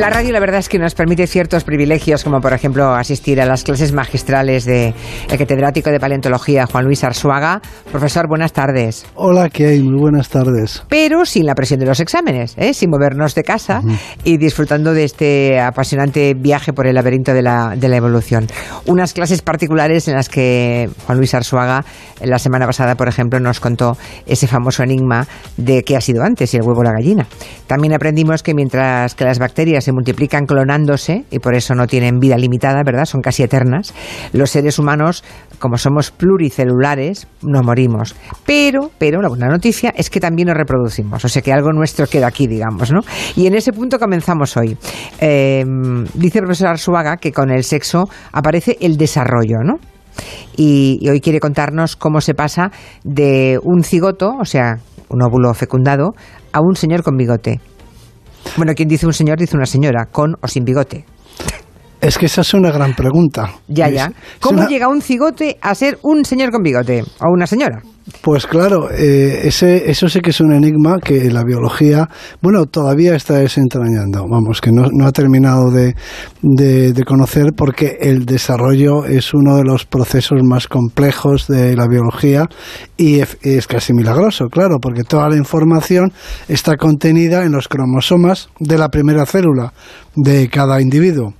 La radio la verdad es que nos permite ciertos privilegios, como por ejemplo asistir a las clases magistrales del catedrático de paleontología Juan Luis Arzuaga. Profesor, buenas tardes. Hola, ¿qué hay? Muy buenas tardes. Pero sin la presión de los exámenes, ¿eh? sin movernos de casa y disfrutando de este apasionante viaje por el laberinto de la, de la evolución. Unas clases particulares en las que Juan Luis Arzuaga la semana pasada, por ejemplo, nos contó ese famoso enigma de qué ha sido antes, si el huevo o la gallina. También aprendimos que mientras que las bacterias se multiplican clonándose y por eso no tienen vida limitada, ¿verdad? Son casi eternas. Los seres humanos, como somos pluricelulares, no morimos. Pero, pero la buena noticia es que también nos reproducimos, o sea que algo nuestro queda aquí, digamos, ¿no? Y en ese punto comenzamos hoy. Eh, dice el profesor Arzuaga que con el sexo aparece el desarrollo, ¿no? Y, y, hoy quiere contarnos cómo se pasa de un cigoto, o sea, un óvulo fecundado, a un señor con bigote. Bueno, quien dice un señor dice una señora, con o sin bigote. Es que esa es una gran pregunta. Ya, ya. ¿Cómo llega un cigote a ser un señor con bigote o una señora? Pues claro, eh, ese, eso sí que es un enigma que la biología, bueno, todavía está desentrañando. Vamos, que no, no ha terminado de, de, conocer porque el desarrollo es uno de los procesos más complejos de la biología y es casi milagroso, claro, porque toda la información está contenida en los cromosomas de la primera célula de cada individuo.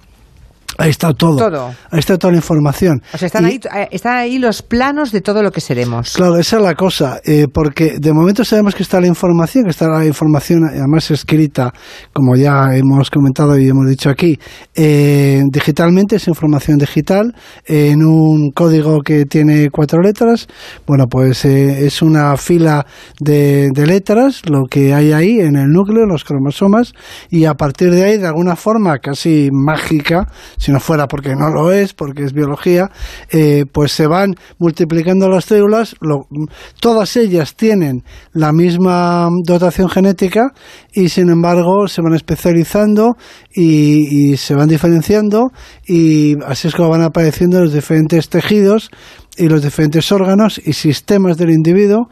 Ahí está todo. todo. Ahí está toda la información. O sea, están, Y- ahí, eh, están ahí los planos de todo lo que seremos. Claro, esa es la cosa, eh, porque de momento sabemos que está la información, que está la información además escrita, como ya hemos comentado y hemos dicho aquí, eh, digitalmente, es información digital, en un código que tiene cuatro letras. Bueno, pues eh, es una fila de, de letras, lo que hay ahí en el núcleo, los cromosomas, y a partir de ahí, de alguna forma casi mágica, si no fuera porque no lo es, porque es biología, eh, pues se van multiplicando las células, lo- todas ellas tienen la misma dotación genética y sin embargo se van especializando y, y se van diferenciando y así es como van apareciendo los diferentes tejidos y los diferentes órganos y sistemas del individuo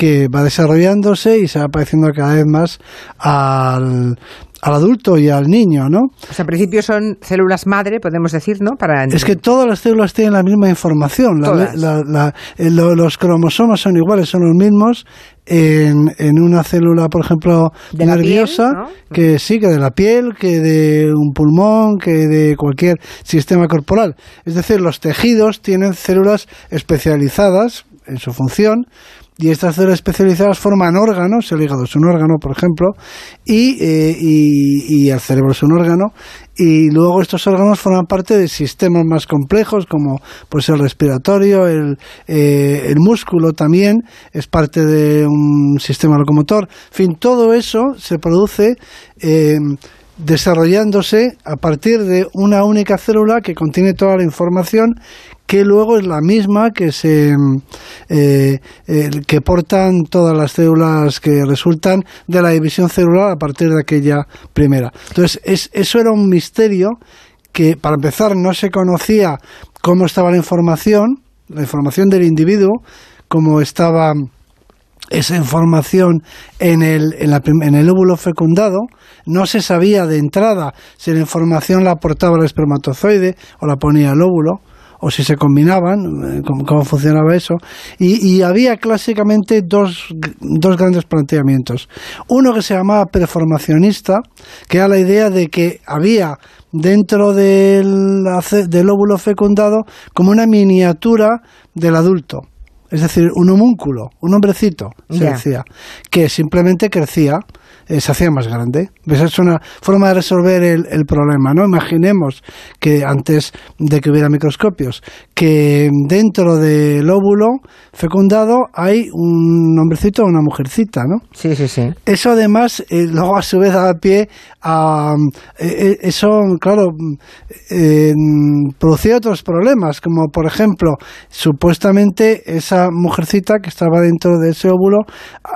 que va desarrollándose y se va pareciendo cada vez más al, al adulto y al niño, ¿no? Sea, en principio son células madre, podemos decir, ¿no? Para Es que todas las células tienen la misma información. La- Todas. la- la- eh, lo- los cromosomas son iguales, son los mismos en, en una célula, por ejemplo, De nerviosa, piel, ¿no? que sí, que de la piel, que de un pulmón, que de cualquier sistema corporal. Es decir, los tejidos tienen células especializadas en su función y estas células especializadas forman órganos, el hígado es un órgano, por ejemplo, y, eh, y, y el cerebro es un órgano, y luego estos órganos forman parte de sistemas más complejos, como pues el respiratorio, el, eh, el músculo también es parte de un sistema locomotor. En fin, todo eso se produce eh, desarrollándose a partir de una única célula que contiene toda la información que luego es la misma que se eh, eh, que portan todas las células que resultan de la división celular a partir de aquella primera. Entonces, es, eso era un misterio que para empezar no se conocía cómo estaba la información, la información del individuo, cómo estaba esa información en el, en, la en el óvulo fecundado, no se sabía de entrada si la información la aportaba el espermatozoide o la ponía el óvulo, o si se combinaban, eh, cómo, cómo funcionaba eso. Y, y había clásicamente dos, dos grandes planteamientos. Uno que se llamaba preformacionista, que era la idea de que había dentro del, del óvulo fecundado como una miniatura del adulto. Es decir, un homúnculo, un hombrecito, se decía, que simplemente crecía, eh, se hacía más grande. Esa es una forma de resolver el, el problema, ¿no? Imaginemos que antes de que hubiera microscopios, que dentro del óvulo fecundado hay un hombrecito o una mujercita, ¿no? Sí, sí, sí. Eso además, eh, luego a su vez da pie a... eh, eh, eso, claro, eh, producía otros problemas, como por ejemplo, supuestamente esa mujercita que estaba dentro de ese óvulo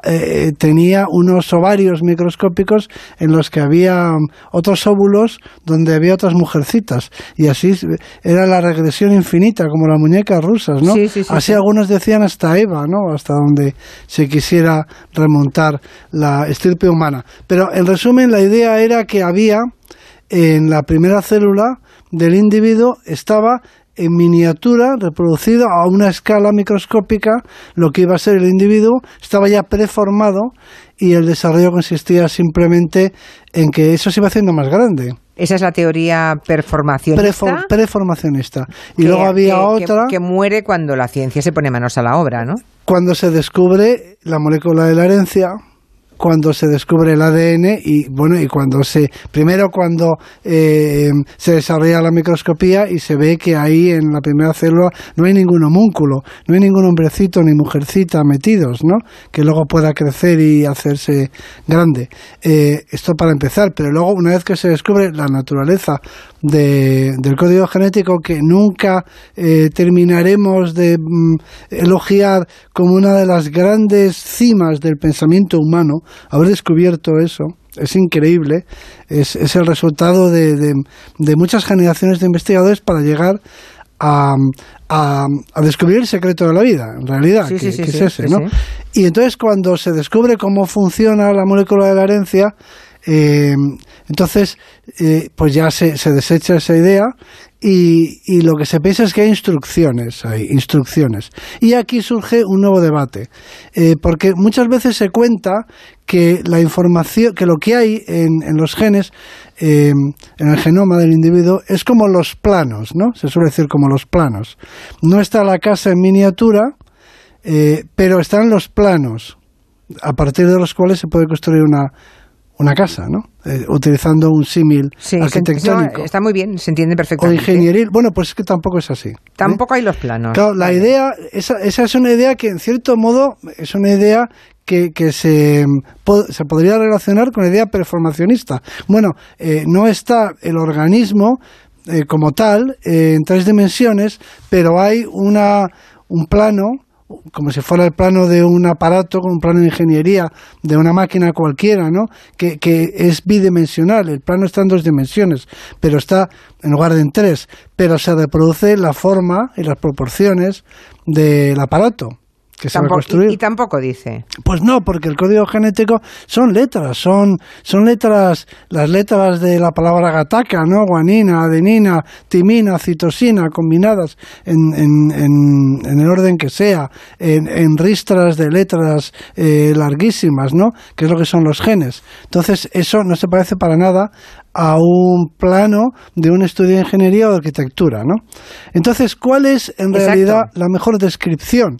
eh, tenía unos ovarios microscópicos en los que había otros óvulos donde había otras mujercitas. Y así era la regresión infinita, como las muñecas rusas, ¿no? Sí, sí, sí, así sí. algunos decían hasta Eva, ¿no? Hasta donde se quisiera remontar la estirpe humana. Pero en resumen, la idea era que había en la primera célula del individuo estaba en miniatura, reproducido a una escala microscópica, lo que iba a ser el individuo, estaba ya preformado y el desarrollo consistía simplemente en que eso se iba haciendo más grande. Esa es la teoría performacionista. preformacionista. Y luego había otra... Que, muere cuando la ciencia se pone manos a la obra, ¿no? Cuando se descubre la molécula de la herencia, cuando se descubre el ADN y bueno y cuando se primero cuando eh, se desarrolla la microscopía y se ve que ahí en la primera célula no hay ningún homúnculo no hay ningún hombrecito ni mujercita metidos no que luego pueda crecer y hacerse grande. Eh, esto para empezar pero luego una vez que se descubre la naturaleza del código genético que nunca eh, terminaremos de mm, elogiar como una de las grandes cimas del pensamiento humano, haber descubierto eso. Es increíble, es, es el resultado de, de, muchas generaciones de investigadores para llegar a, a, descubrir el secreto de la vida, en realidad, que, es ese, ¿no? Y entonces cuando se descubre cómo funciona la molécula de la herencia, eh, entonces, eh, pues ya se, se, desecha esa idea y, y, lo que se piensa es que hay instrucciones, hay instrucciones. Y aquí surge un nuevo debate, eh, porque muchas veces se cuenta que la información, que lo que hay en, en los genes, eh, en el genoma del individuo, es como los planos, ¿no? Se suele decir como los planos. No está la casa en miniatura, eh, pero están los planos, a partir de los cuales se puede construir una, una casa, ¿no? Eh, utilizando un símil arquitectónico. está muy bien, se entiende perfectamente. O ingenieril. Bueno, pues es que tampoco es así. ¿eh? Tampoco hay los planos. Claro, la idea, esa, esa es una idea que en cierto modo es una idea que, que se, se podría relacionar con la idea performacionista. Bueno, eh, no está el organismo como tal en tres dimensiones, pero hay una, un plano como si fuera el plano de un aparato, con un plano de ingeniería de una máquina cualquiera, ¿no? Que, que es bidimensional, el plano está en dos dimensiones, pero está en lugar de en tres, pero se reproduce la forma y las proporciones del aparato que se va a construir. Y, tampoco dice. Pues no, porque el código genético son letras, son, son letras, las letras de la palabra gataca, ¿no? Guanina, adenina, timina, citosina, combinadas en, en, en, el orden que sea, en, ristras de letras eh, larguísimas, ¿no? Que es lo que son los genes. Entonces, eso no se parece para nada a un plano de un estudio de ingeniería o de arquitectura, ¿no? Entonces, ¿cuál es en realidad la mejor descripción?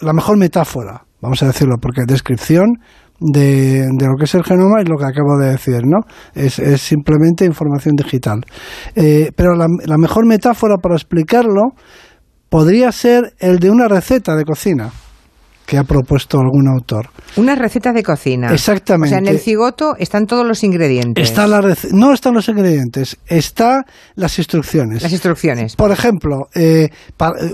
La mejor metáfora, vamos a decirlo, porque descripción de, de, lo que es el genoma es lo que acabo de decir, ¿no? Es, es simplemente información digital. Eh, pero la, la mejor metáfora para explicarlo podría ser el de una receta de cocina que ha propuesto algún autor. Una receta de cocina. Exactamente. O sea, en el cigoto están todos los ingredientes. Está la no están los ingredientes, están las instrucciones. Las instrucciones. Por ejemplo, eh,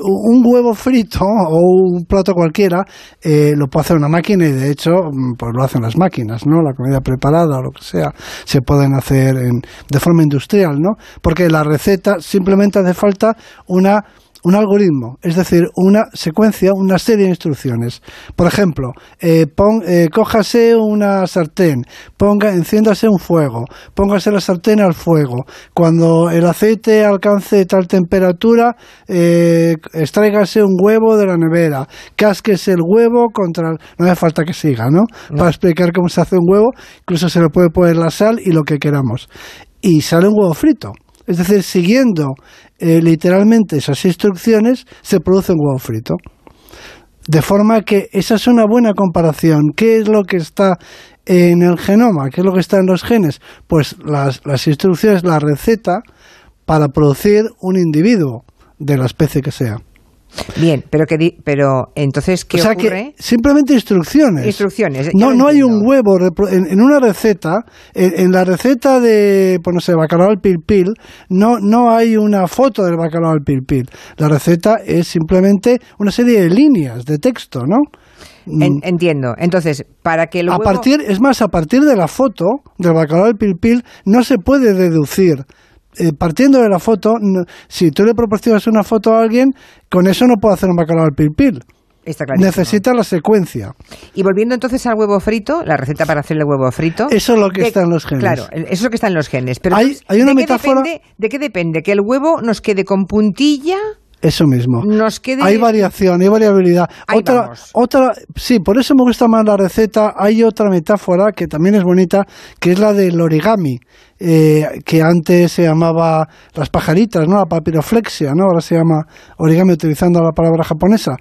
un huevo frito o un plato cualquiera eh, lo puede hacer una máquina y de hecho mm, pues lo hacen las máquinas, ¿no? La comida preparada o lo que sea se pueden hacer de forma industrial, ¿no? Porque la receta simplemente hace falta una un algoritmo, es decir, una secuencia, una serie de instrucciones. Por ejemplo, eh, eh, cójase una sartén, ponga, enciéndase un fuego, póngase la sartén al fuego. Cuando el aceite alcance tal temperatura, eh, extráigase un huevo de la nevera, casquese el huevo contra... No hace falta que siga, ¿no? Para explicar cómo se hace un huevo, incluso se le puede poner la sal y lo que queramos. Y sale un huevo frito. Es decir, siguiendo eh, literalmente esas instrucciones, se produce un huevo frito. De forma que esa es una buena comparación. ¿Qué es lo que está en el genoma? ¿Qué es lo que está en los genes? Pues las, las instrucciones, la receta para producir un individuo de la especie que sea. Bien, pero que pero entonces qué o sea Que simplemente instrucciones. Instrucciones. No, no hay un huevo en, una receta, en, la receta de, pues no sé, bacalao al pil pil, no no hay una foto del bacalao al pil pil. La receta es simplemente una serie de líneas de texto, ¿no? Mm. entiendo. Entonces, para que huevo... A partir, es más, a partir de la foto del bacalao al pil pil no se puede deducir eh, partiendo de la foto, si tú le proporcionas una foto a alguien, con eso no puedo hacer un bacalao al pil pil. necesita la secuencia. Y volviendo entonces al huevo frito, la receta para hacer el huevo frito. Eso es lo que está en los genes. Claro, eso es lo que está en los genes. Pero hay, hay una ¿de metáfora. Qué depende, ¿De qué depende? ¿Que el huevo nos quede con puntilla? Eso mismo. Nos quede... Hay variación, hay variabilidad. Ahí otra, vamos. otra, sí, por eso me gusta más la receta. Hay otra metáfora que también es bonita, que es la del origami, eh, que antes se llamaba las pajaritas, ¿no? La papiroflexia, ¿no? Ahora se llama origami utilizando la palabra japonesa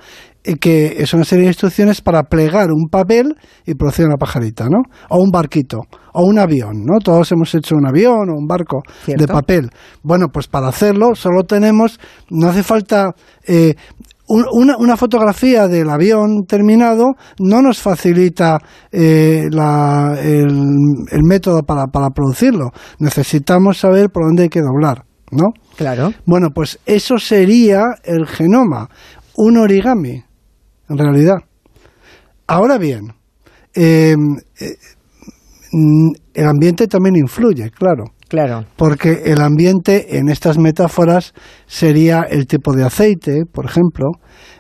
que es una serie de instrucciones para plegar un papel y producir una pajarita, ¿no? O un barquito, o un avión, ¿no? Todos hemos hecho un avión o un barco Cierto. de papel. Bueno, pues para hacerlo solo tenemos, no hace falta... Eh, un- una, una fotografía del avión terminado no nos facilita eh, la- el, el método para, para producirlo. Necesitamos saber por dónde hay que doblar, ¿no? Claro. Bueno, pues eso sería el genoma, un origami, en realidad. Ahora bien, eh, eh, el ambiente también influye, claro, Claro. porque el ambiente en estas metáforas sería el tipo de aceite, por ejemplo,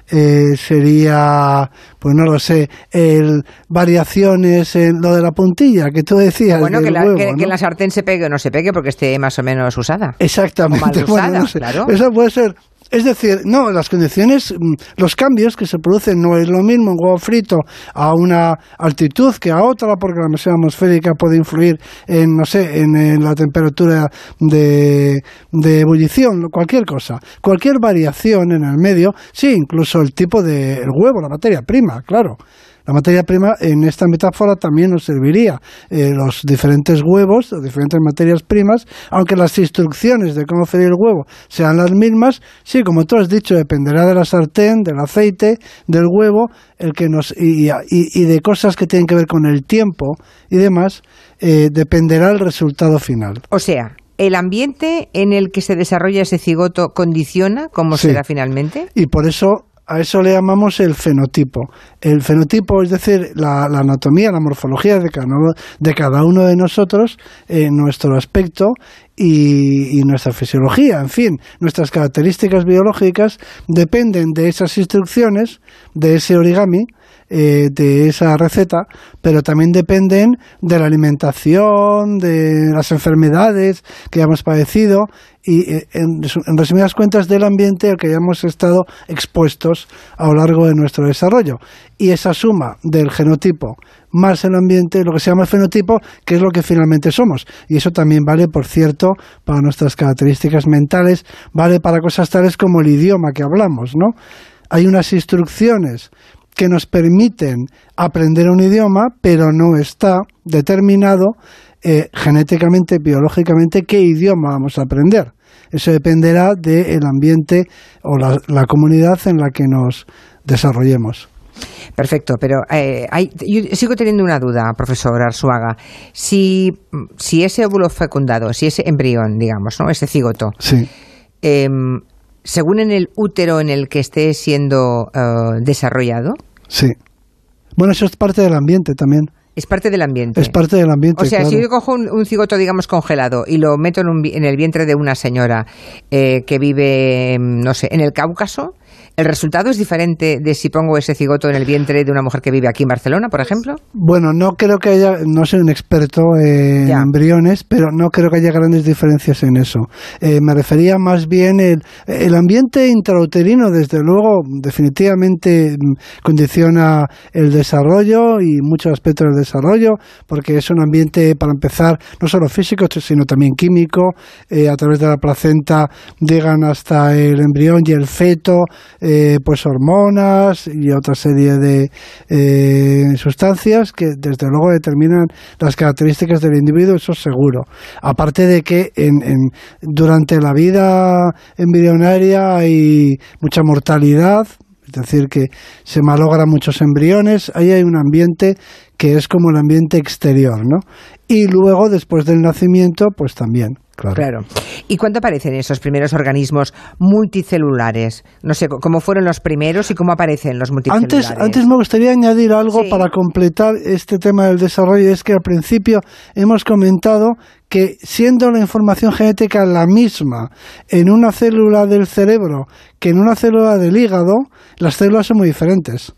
eh, sería, pues no lo sé, el variaciones en lo de la puntilla que tú decías. Bueno, que, la, huevo, que, la sartén se pegue o no se pegue porque esté más o menos usada. Exactamente. O mal bueno, usada, no sé. claro. Eso puede ser. Es decir, no, las condiciones, mm, los cambios que se producen no es lo mismo un huevo frito a una altitud que a otra, porque la presión atmosférica puede influir en, no sé, en, eh, la temperatura de, de ebullición, cualquier cosa. Cualquier variación en el medio, sí, incluso el tipo del huevo, la materia prima, claro. La materia prima en esta metáfora también nos serviría. Eh, los diferentes huevos, las diferentes materias primas, aunque las instrucciones de cómo freír el huevo sean las mismas, sí, como tú has dicho, dependerá de la sartén, del aceite, del huevo, el que nos y, y- y de cosas que tienen que ver con el tiempo y demás, eh, dependerá el resultado final. O sea, el ambiente en el que se desarrolla ese cigoto condiciona cómo Sí. será finalmente. Y por eso a eso le llamamos el fenotipo. El fenotipo, es decir, la, anatomía, la morfología de cada, uno- de cada uno de nosotros, eh, nuestro aspecto y, nuestra fisiología, en fin, nuestras características biológicas dependen de esas instrucciones, de ese origami, eh, de esa receta, pero también dependen de la alimentación, de las enfermedades que hemos padecido y, eh, en resumidas cuentas, del ambiente al que hayamos estado expuestos a lo largo de nuestro desarrollo. Y esa suma del genotipo más el ambiente, lo que se llama el fenotipo, que es lo que finalmente somos. Y eso también vale, por cierto, para nuestras características mentales, vale para cosas tales como el idioma que hablamos, ¿no? Hay unas instrucciones que nos permiten aprender un idioma, pero no está determinado eh, genéticamente, biológicamente, qué idioma vamos a aprender. Eso dependerá del ambiente o la, la comunidad en la que nos desarrollemos. Perfecto, pero eh, hay, yo sigo teniendo una duda, profesor Arzuaga. Si, si ese óvulo fecundado, si ese embrión, digamos, ¿no? ese cigoto, Sí. em, según en el útero en el que esté siendo eh, desarrollado, Sí. Bueno, eso es parte del ambiente también. es parte del ambiente. Es parte del ambiente. O sea, claro. si yo cojo un, un cigoto, digamos, congelado y lo meto en, un en el vientre de una señora eh, que vive, em, no sé, en el Cáucaso, ¿el resultado es diferente de si pongo ese cigoto en el vientre de una mujer que vive aquí en Barcelona, por ejemplo? Bueno, no creo que haya, no soy un experto en Ya. embriones, pero no creo que haya grandes diferencias en eso. Eh, me refería más bien el, el ambiente intrauterino, desde luego, definitivamente mm, condiciona el desarrollo y muchos aspectos del desarrollo, porque es un ambiente, para empezar, no solo físico, sino también químico, eh, a través de la placenta llegan hasta el embrión y el feto, eh, pues hormonas y otra serie de eh, sustancias que desde luego determinan las características del individuo, eso seguro. Aparte de que en, en- durante la vida embrionaria hay mucha mortalidad, es decir, que se malogran muchos embriones, ahí hay un ambiente que es como el ambiente exterior, ¿no? Y luego, después del nacimiento, pues también. Claro. ¿Y cuándo aparecen esos primeros organismos multicelulares? No sé, ¿cómo fueron los primeros y cómo aparecen los multicelulares? Antes, antes me gustaría añadir algo para completar este tema del desarrollo. Es que al principio hemos comentado que siendo la información genética la misma en una célula del cerebro que en una célula del hígado, las células son muy diferentes.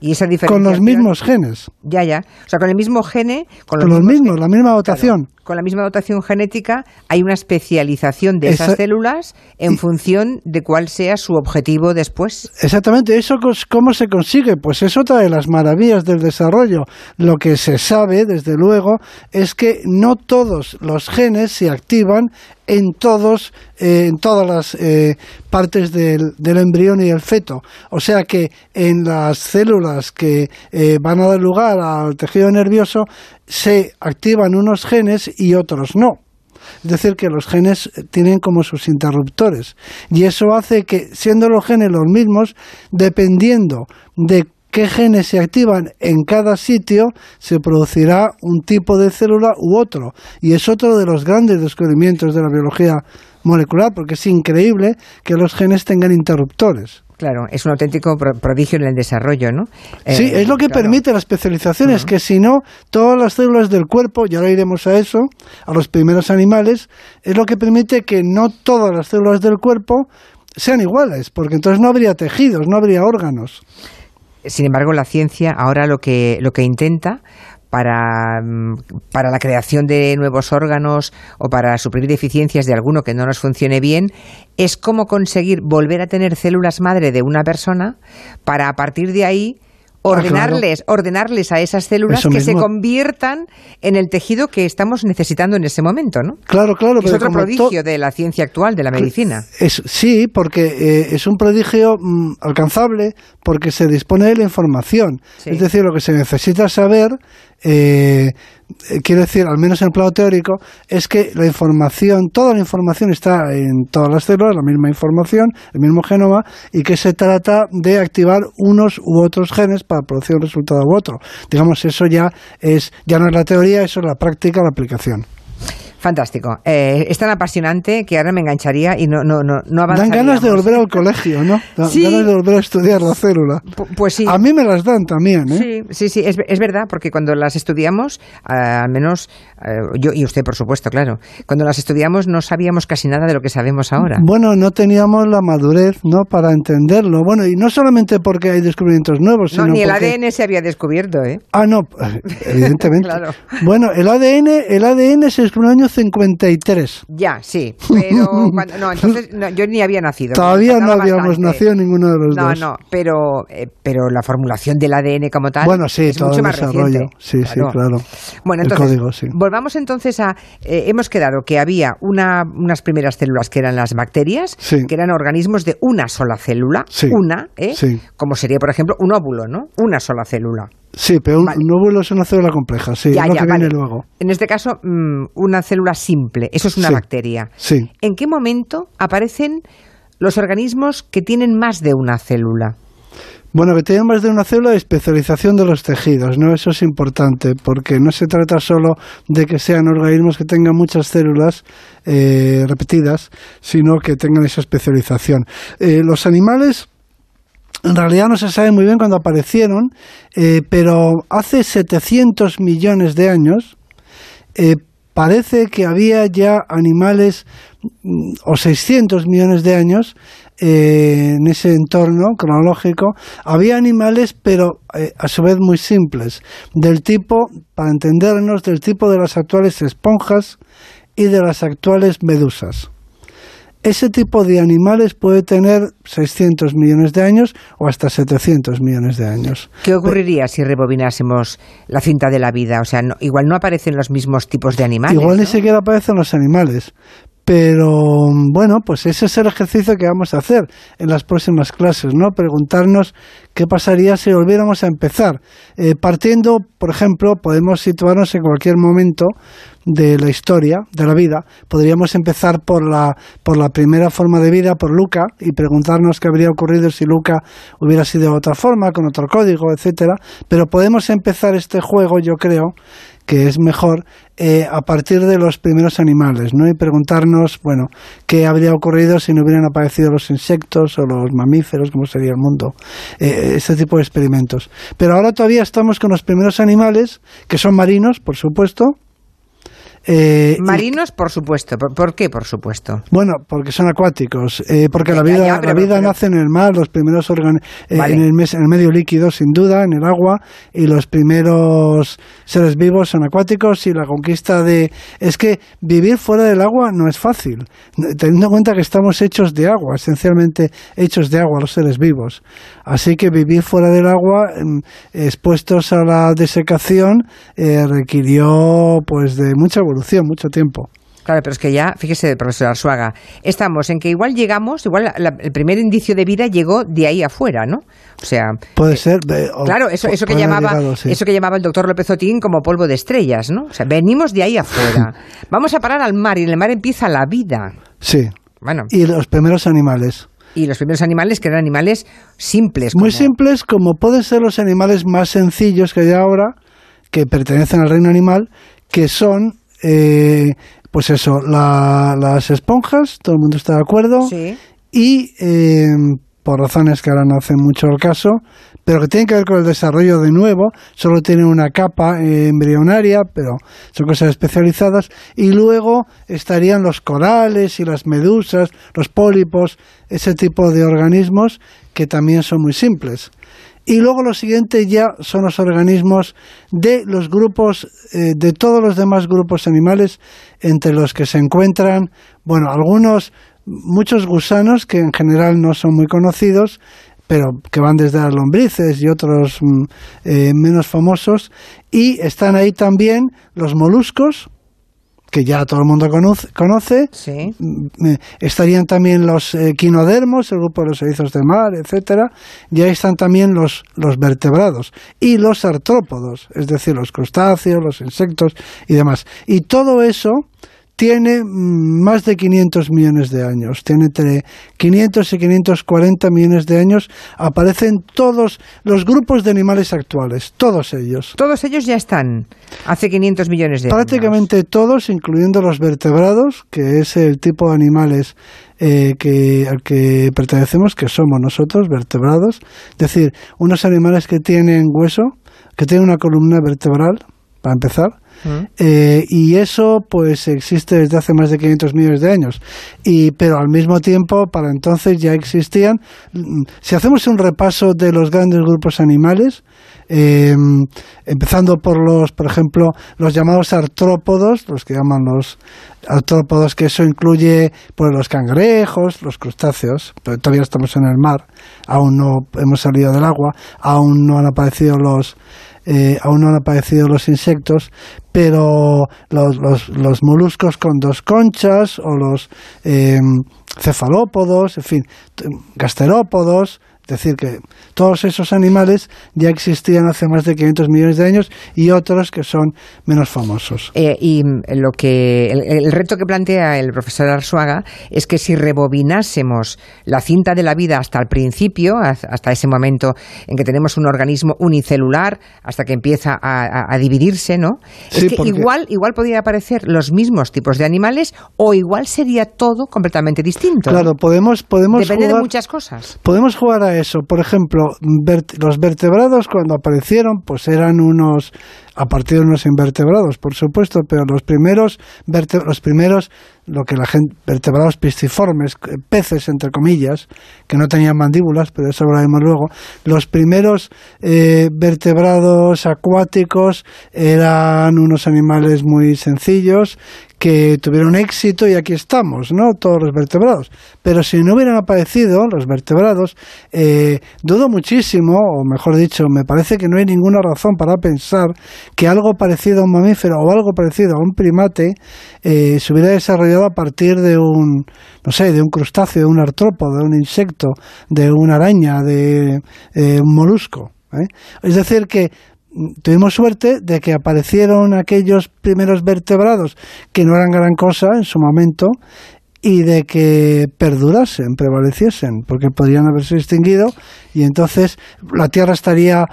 ¿Y esa Con los mismos genes. Ya, ya. O sea, con el mismo gene. Con los, mismos, la misma dotación. con la misma dotación genética hay una especialización de esas células en función de cuál sea su objetivo después. Exactamente. ¿Eso cómo se consigue? Pues es otra de las maravillas del desarrollo. Lo que se sabe, desde luego, es que no todos los genes se activan en todos eh, en todas las eh, partes del, embrión y el feto o sea que en las células que eh, van a dar lugar al tejido nervioso se activan unos genes y otros no es decir, que los genes tienen como sus interruptores. Y eso hace que, siendo los genes los mismos, dependiendo de qué genes se activan en cada sitio, se producirá un tipo de célula u otro. Y es otro de los grandes descubrimientos de la biología molecular, porque es increíble que los genes tengan interruptores. Claro, es un auténtico prodigio en el desarrollo, ¿no? sí, eh, es lo que permite la especialización, es que si no, todas las células del cuerpo, y ahora iremos a eso, a los primeros animales, es lo que permite que no todas las células del cuerpo sean iguales, porque entonces no habría tejidos, no habría órganos. Sin embargo, la ciencia ahora lo que, lo que intenta para, mm, para, la creación de nuevos órganos o para suplir deficiencias de alguno que no nos funcione bien, es cómo conseguir volver a tener células madre de una persona para a partir de ahí Ah, ordenarles, ordenarles a esas células que se conviertan en el tejido que estamos necesitando en ese momento, ¿no? Claro, claro. Es otro prodigio de la ciencia actual, de la medicina. Es, sí, porque eh, es un prodigio mm, alcanzable porque se dispone de la información. Es decir, lo que se necesita saber eh, eh, quiero decir, al menos en el plano teórico, es que la información, toda la información está en todas las células, la misma información, el mismo genoma, y que se trata de activar unos u otros genes para producir un resultado u otro. Digamos, eso ya es, ya no es la teoría, eso es la práctica, la aplicación. Fantástico. Eh, es tan apasionante que ahora me engancharía y no, no, no, no Dan ganas de volver al colegio, ¿no? Dan ganas de volver a estudiar la célula. pues sí. A mí me las dan también, ¿eh? Sí, sí, sí, es, es verdad, porque cuando las estudiamos, al menos eh, yo y usted, por supuesto, claro, cuando las estudiamos no sabíamos casi nada de lo que sabemos ahora. Bueno, no teníamos la madurez, ¿no?, para entenderlo. Bueno, y no solamente porque hay descubrimientos nuevos, no, ni el ADN se había descubierto, ¿eh? Ah, no, evidentemente. claro. Bueno, el ADN, el ADN se descubrió en el año 53. Ya, sí, pero no, entonces yo ni había nacido. Todavía no habíamos nacido ninguno de los dos. No, no, pero, eh, pero la formulación del ADN como tal bueno, sí, es todo mucho el más desarrollo. Sí, sí, claro. Bueno, entonces, el código, sí. volvamos entonces a... Eh, hemos quedado que había una, unas primeras células que eran las bacterias, que eran organismos de una sola célula, una, ¿eh? como sería, por ejemplo, un óvulo, ¿no? Una sola célula. Sí, pero un, óvulo es una célula compleja, sí, lo que viene luego. En este caso, mm, una célula simple, eso es una bacteria. Sí. ¿En qué momento aparecen los organismos que tienen más de una célula? Bueno, que tienen más de una célula de especialización de los tejidos, ¿no? Eso es importante, porque no se trata solo de que sean organismos que tengan muchas células eh, repetidas, sino que tengan esa especialización. Eh, los animales en realidad no se sabe muy bien cuándo aparecieron, eh, pero hace 700 millones de años eh, parece que había ya animales, mm, o 600 millones de años, eh, en ese entorno cronológico, había animales, pero a su vez muy simples, del tipo, para entendernos, del tipo de las actuales esponjas y de las actuales medusas. Ese tipo de animales puede tener 600 millones de años o hasta 700 millones de años. ¿Qué ocurriría si rebobinásemos la cinta de la vida? O sea, igual no aparecen los mismos tipos de animales. Igual ni siquiera aparecen los animales. Pero bueno, pues ese es el ejercicio que vamos a hacer en las próximas clases, ¿no? Preguntarnos ¿Qué pasaría si volviéramos a empezar? Eh, partiendo, por ejemplo, podemos situarnos en cualquier momento de la historia, de la vida. Podríamos empezar por la, por la primera forma de vida, por Luca, y preguntarnos qué habría ocurrido si Luca hubiera sido de otra forma, con otro código, etcétera. Pero podemos empezar este juego, yo creo, que es mejor eh, a partir de los primeros animales, ¿no? Y preguntarnos, bueno, qué habría ocurrido si no hubieran aparecido los insectos o los mamíferos, cómo sería el mundo, eh, este tipo de experimentos. Pero ahora todavía estamos con los primeros animales, que son marinos, por supuesto, eh, Marinos, por supuesto. ¿Por, qué, por supuesto? Bueno, porque son acuáticos. Eh, porque la vida, la vida nace en el mar, los primeros órganos, eh, en, el, en, el, medio líquido, sin duda, en el agua, y los primeros seres vivos son acuáticos. Y la conquista de. Es que vivir fuera del agua no es fácil. Teniendo en cuenta que estamos hechos de agua, esencialmente hechos de agua los seres vivos. Así que vivir fuera del agua, mm, expuestos a la desecación, requirió pues de mucha evolución, mucho tiempo. Claro, pero es que ya, fíjese, profesor Arzuaga, estamos en que igual llegamos, igual el primer indicio de vida llegó de ahí afuera, ¿no? O sea, puede ser. claro, eso, eso que llamaba, eso que llamaba el doctor López Otín como polvo de estrellas, ¿no? O sea, venimos de ahí afuera, vamos a parar al mar y en el mar empieza la vida. Sí. Bueno. Y los primeros animales. Y los primeros animales que eran animales simples. Muy simples, como pueden ser los animales más sencillos que hay ahora, que pertenecen al reino animal, que son eh, pues eso, las esponjas, todo el mundo está de acuerdo, y eh, por razones que ahora no hacen mucho el caso, pero que tienen que ver con el desarrollo de nuevo, solo tienen una capa embrionaria, pero son cosas especializadas, y luego estarían los corales y las medusas, los pólipos, ese tipo de organismos que también son muy simples. Y luego lo siguiente ya son los organismos de los grupos, eh, de todos los demás grupos animales, entre los que se encuentran, bueno, algunos, muchos gusanos que en general no son muy conocidos, pero que van desde las lombrices y otros mm, eh, menos famosos, y están ahí también los moluscos, que ya todo el mundo conoce. Mm, eh, estarían también los eh, quinodermos, el grupo de los erizos de mar, etcétera. Y ahí están también los, los vertebrados y los artrópodos, es decir, los crustáceos, los insectos y demás. Y todo eso tiene más de 500 millones de años, tiene entre 500 y 540 millones de años, aparecen todos los grupos de animales actuales, todos ellos. Todos ellos ya están hace 500 millones de años. Prácticamente todos, incluyendo los vertebrados, que es el tipo de animales eh, que, al que pertenecemos, que somos nosotros, vertebrados, es decir, unos animales que tienen hueso, que tienen una columna vertebral, para empezar, eh, y eso pues existe desde hace más de 500 millones de años. Y, pero al mismo tiempo, para entonces ya existían, mm, si hacemos un repaso de los grandes grupos animales, em, empezando por los, por ejemplo, los llamados artrópodos, los que llaman los artrópodos, que eso incluye pues, los cangrejos, los crustáceos, pero todavía estamos en el mar, aún no hemos salido del agua, aún no han aparecido los eh, aún no han aparecido los insectos, pero los, los, los moluscos con dos conchas o los eh, cefalópodos, en fin, gasterópodos, es decir, que todos esos animales ya existían hace más de 500 millones de años y otros que son menos famosos. Eh, y lo que el, reto que plantea el profesor Arzuaga es que si rebobinásemos la cinta de la vida hasta el principio, hasta ese momento en que tenemos un organismo unicelular, hasta que empieza a, dividirse, ¿no? Es que igual, igual podría aparecer los mismos tipos de animales o igual sería todo completamente distinto. Claro, podemos, podemos Depende de muchas cosas. Podemos jugar a eso. Por ejemplo, los vertebrados cuando aparecieron, pues eran unos, a partir de unos invertebrados, por supuesto, pero los primeros, los primeros, lo que la gente, vertebrados pisciformes, peces entre comillas, que no tenían mandíbulas, pero eso hablaremos luego, los primeros eh, vertebrados acuáticos eran unos animales muy sencillos que tuvieron éxito y aquí estamos, ¿no? Todos los vertebrados. Pero si no hubieran aparecido los vertebrados, eh, dudo muchísimo, o mejor dicho, me parece que no hay ninguna razón para pensar que algo parecido a un mamífero o algo parecido a un primate eh, se hubiera desarrollado a partir de un, no sé, de un crustáceo, de un artrópodo, de un insecto, de una araña, de eh, un molusco. ¿eh? Es decir, que tuvimos suerte de que aparecieron aquellos primeros vertebrados que no eran gran cosa en su momento y de que perdurasen, prevaleciesen, porque podrían haberse extinguido y entonces la Tierra estaría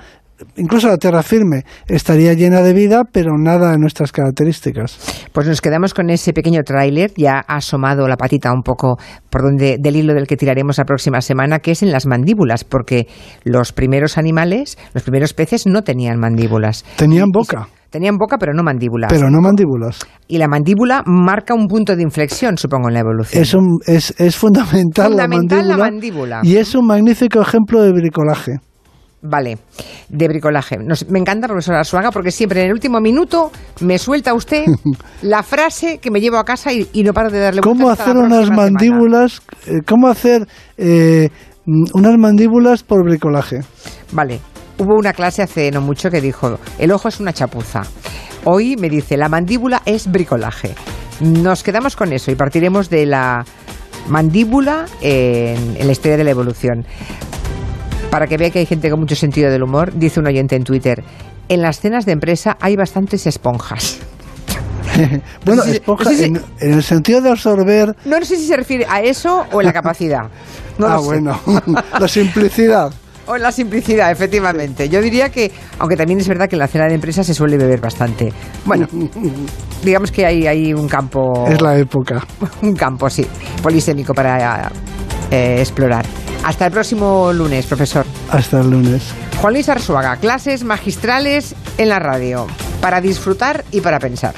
incluso la tierra firme estaría llena de vida, pero nada de nuestras características. Pues nos quedamos con ese pequeño tráiler, ya ha asomado la patita un poco por donde del hilo del que tiraremos la próxima semana, que es en las mandíbulas, porque los primeros animales, los primeros peces no tenían mandíbulas. Tenían boca. Tenían boca, pero no mandíbulas. Pero no mandíbulas. Y la mandíbula marca un punto de inflexión, supongo, en la evolución. Es, un, es, es fundamental, fundamental la, mandíbula, Y es un magnífico ejemplo de bricolaje. Vale, de bricolaje. me encanta, profesor Arzuaga, porque siempre en el último minuto me suelta usted la frase que me llevo a casa y, no paro de darle ¿Cómo hacer unas mandíbulas? Eh, ¿Cómo hacer eh, unas mandíbulas por bricolaje? Vale, hubo una clase hace no mucho que dijo, el ojo es una chapuza. Hoy me dice, la mandíbula es bricolaje. Nos quedamos con eso y partiremos de la mandíbula en, en la historia de la evolución. Para que vea que hay gente con mucho sentido del humor, dice un oyente en Twitter, en las cenas de empresa hay bastantes esponjas. bueno, esponjas en, el sentido de absorber... No, sé si se refiere a eso o en la capacidad. ah, bueno, la simplicidad. O en la simplicidad, efectivamente. Yo diría que, aunque también es verdad que en la cena de empresa se suele beber bastante. Bueno, digamos que hay, hay un campo... Es la época. Un campo, sí, polisémico para eh, explorar. Hasta el próximo lunes, profesor. Hasta el lunes. Juan Luis Arzuaga, clases magistrales en la radio, para disfrutar y para pensar.